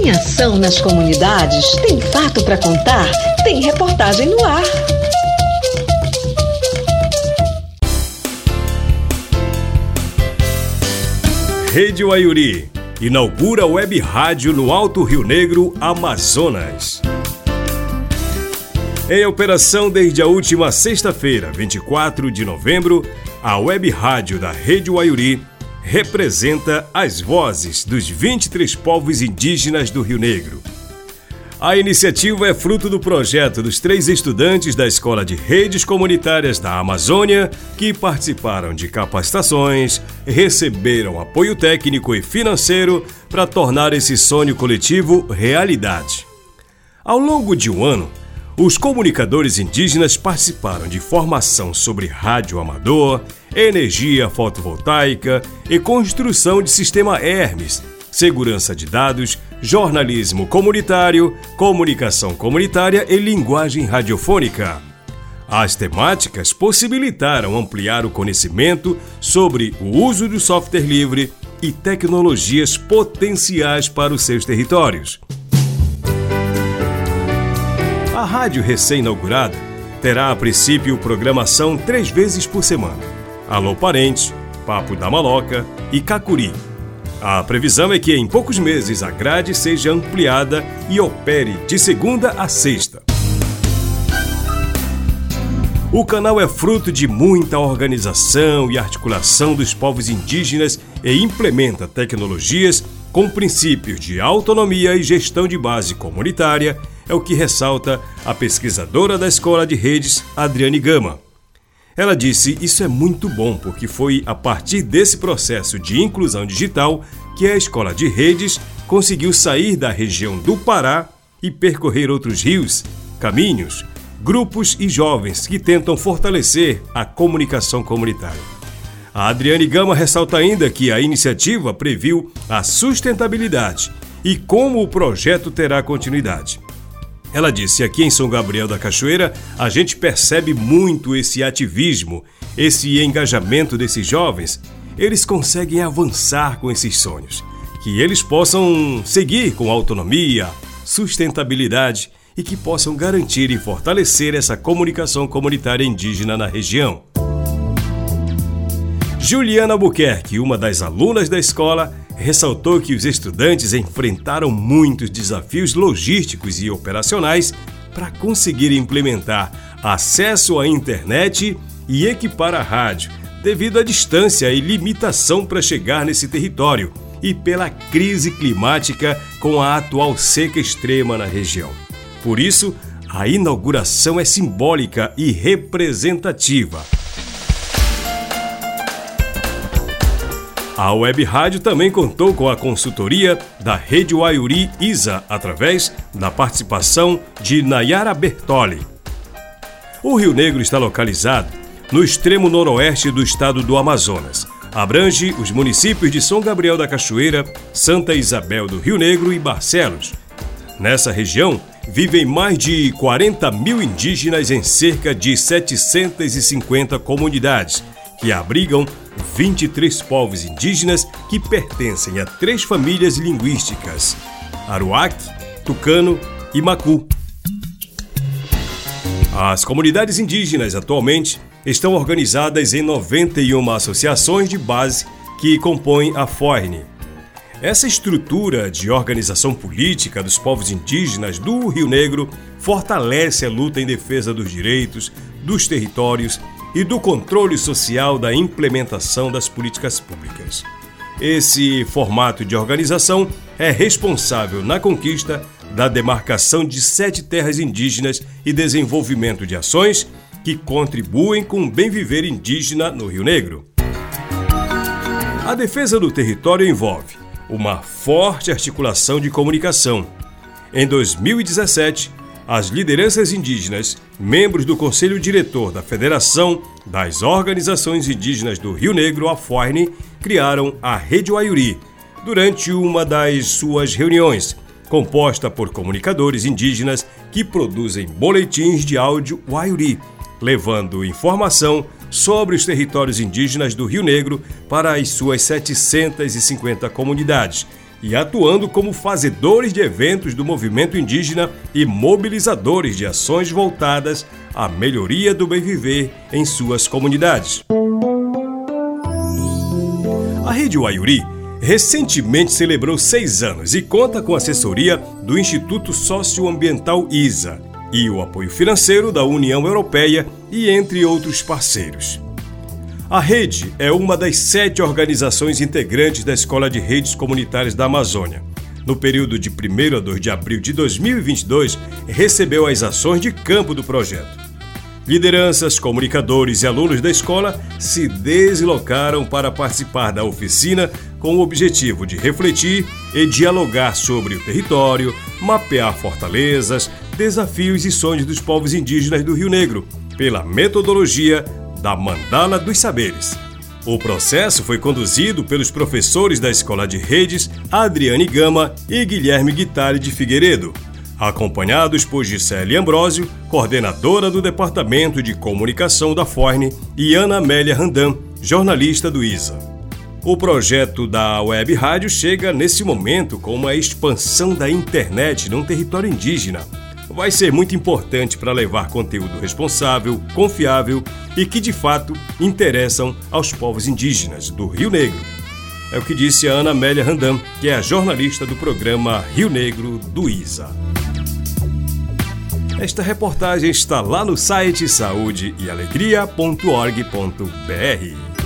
Tem ação nas comunidades? Tem fato para contar? Tem reportagem no ar. Rede Waiuri inaugura web rádio no Alto Rio Negro, Amazonas. Em operação desde a última sexta-feira, 24 de novembro, a web rádio da Rede Waiuri representa as vozes dos 23 povos indígenas do Rio Negro. A iniciativa é fruto do projeto dos três estudantes da Escola de Redes Comunitárias da Amazônia que participaram de capacitações, receberam apoio técnico e financeiro para tornar esse sonho coletivo realidade. Ao longo de um ano, os comunicadores indígenas participaram de formação sobre rádio amador, energia fotovoltaica e construção de sistema Hermes, segurança de dados, jornalismo comunitário, comunicação comunitária e linguagem radiofônica. As temáticas possibilitaram ampliar o conhecimento sobre o uso do software livre e tecnologias potenciais para os seus territórios. A rádio recém-inaugurada terá a princípio programação três vezes por semana. Alô Parentes, Papo da Maloca e Cacuri a previsão é que em poucos meses a grade seja ampliada e opere de segunda a sexta. O canal é fruto de muita organização e articulação dos povos indígenas e implementa tecnologias com princípios de autonomia e gestão de base comunitária, é o que ressalta a pesquisadora da Escola de Redes, Adriane Gama. Ela disse: Isso é muito bom, porque foi a partir desse processo de inclusão digital que a escola de redes conseguiu sair da região do Pará e percorrer outros rios, caminhos, grupos e jovens que tentam fortalecer a comunicação comunitária. A Adriane Gama ressalta ainda que a iniciativa previu a sustentabilidade e como o projeto terá continuidade. Ela disse: aqui em São Gabriel da Cachoeira, a gente percebe muito esse ativismo, esse engajamento desses jovens. Eles conseguem avançar com esses sonhos. Que eles possam seguir com autonomia, sustentabilidade e que possam garantir e fortalecer essa comunicação comunitária indígena na região. Juliana Albuquerque, uma das alunas da escola, ressaltou que os estudantes enfrentaram muitos desafios logísticos e operacionais para conseguir implementar acesso à internet e equipar a rádio, devido à distância e limitação para chegar nesse território e pela crise climática com a atual seca extrema na região. Por isso, a inauguração é simbólica e representativa. A Web Rádio também contou com a consultoria da Rede Waiuri ISA através da participação de Nayara Bertoli. O Rio Negro está localizado no extremo noroeste do estado do Amazonas. Abrange os municípios de São Gabriel da Cachoeira, Santa Isabel do Rio Negro e Barcelos. Nessa região, vivem mais de 40 mil indígenas em cerca de 750 comunidades, que abrigam 23 povos indígenas que pertencem a três famílias linguísticas: Aruac, Tucano e Macu. As comunidades indígenas atualmente estão organizadas em 91 associações de base que compõem a FORNE. Essa estrutura de organização política dos povos indígenas do Rio Negro fortalece a luta em defesa dos direitos, dos territórios e do controle social da implementação das políticas públicas. Esse formato de organização é responsável na conquista da demarcação de sete terras indígenas e desenvolvimento de ações que contribuem com o bem viver indígena no Rio Negro. A defesa do território envolve uma forte articulação de comunicação. Em 2017, as lideranças indígenas, membros do Conselho Diretor da Federação das Organizações Indígenas do Rio Negro, a FORNE, criaram a Rede Waiuri durante uma das suas reuniões, composta por comunicadores indígenas que produzem boletins de áudio Waiuri, levando informação sobre os territórios indígenas do Rio Negro para as suas 750 comunidades, e atuando como fazedores de eventos do movimento indígena e mobilizadores de ações voltadas à melhoria do bem-viver em suas comunidades. A Rede Waiuri recentemente celebrou seis anos e conta com assessoria do Instituto Socioambiental ISA e o apoio financeiro da União Europeia e entre outros parceiros. A rede é uma das sete organizações integrantes da Escola de Redes Comunitárias da Amazônia. No período de 1 a 2 de abril de 2022, recebeu as ações de campo do projeto. Lideranças, comunicadores e alunos da escola se deslocaram para participar da oficina com o objetivo de refletir e dialogar sobre o território, mapear fortalezas, desafios e sonhos dos povos indígenas do Rio Negro, pela metodologia da Mandala dos Saberes. O processo foi conduzido pelos professores da Escola de Redes Adriane Gama e Guilherme Guitari de Figueiredo, acompanhados por Gisele Ambrosio, coordenadora do Departamento de Comunicação da Forne, e Ana Amélia Randam, jornalista do ISA. O projeto da Web Rádio chega nesse momento com uma expansão da internet num território indígena, vai ser muito importante para levar conteúdo responsável, confiável e que de fato interessam aos povos indígenas do Rio Negro. É o que disse a Ana Amélia Randam, que é a jornalista do programa Rio Negro do ISA. Esta reportagem está lá no site saúdeealegria.org.br.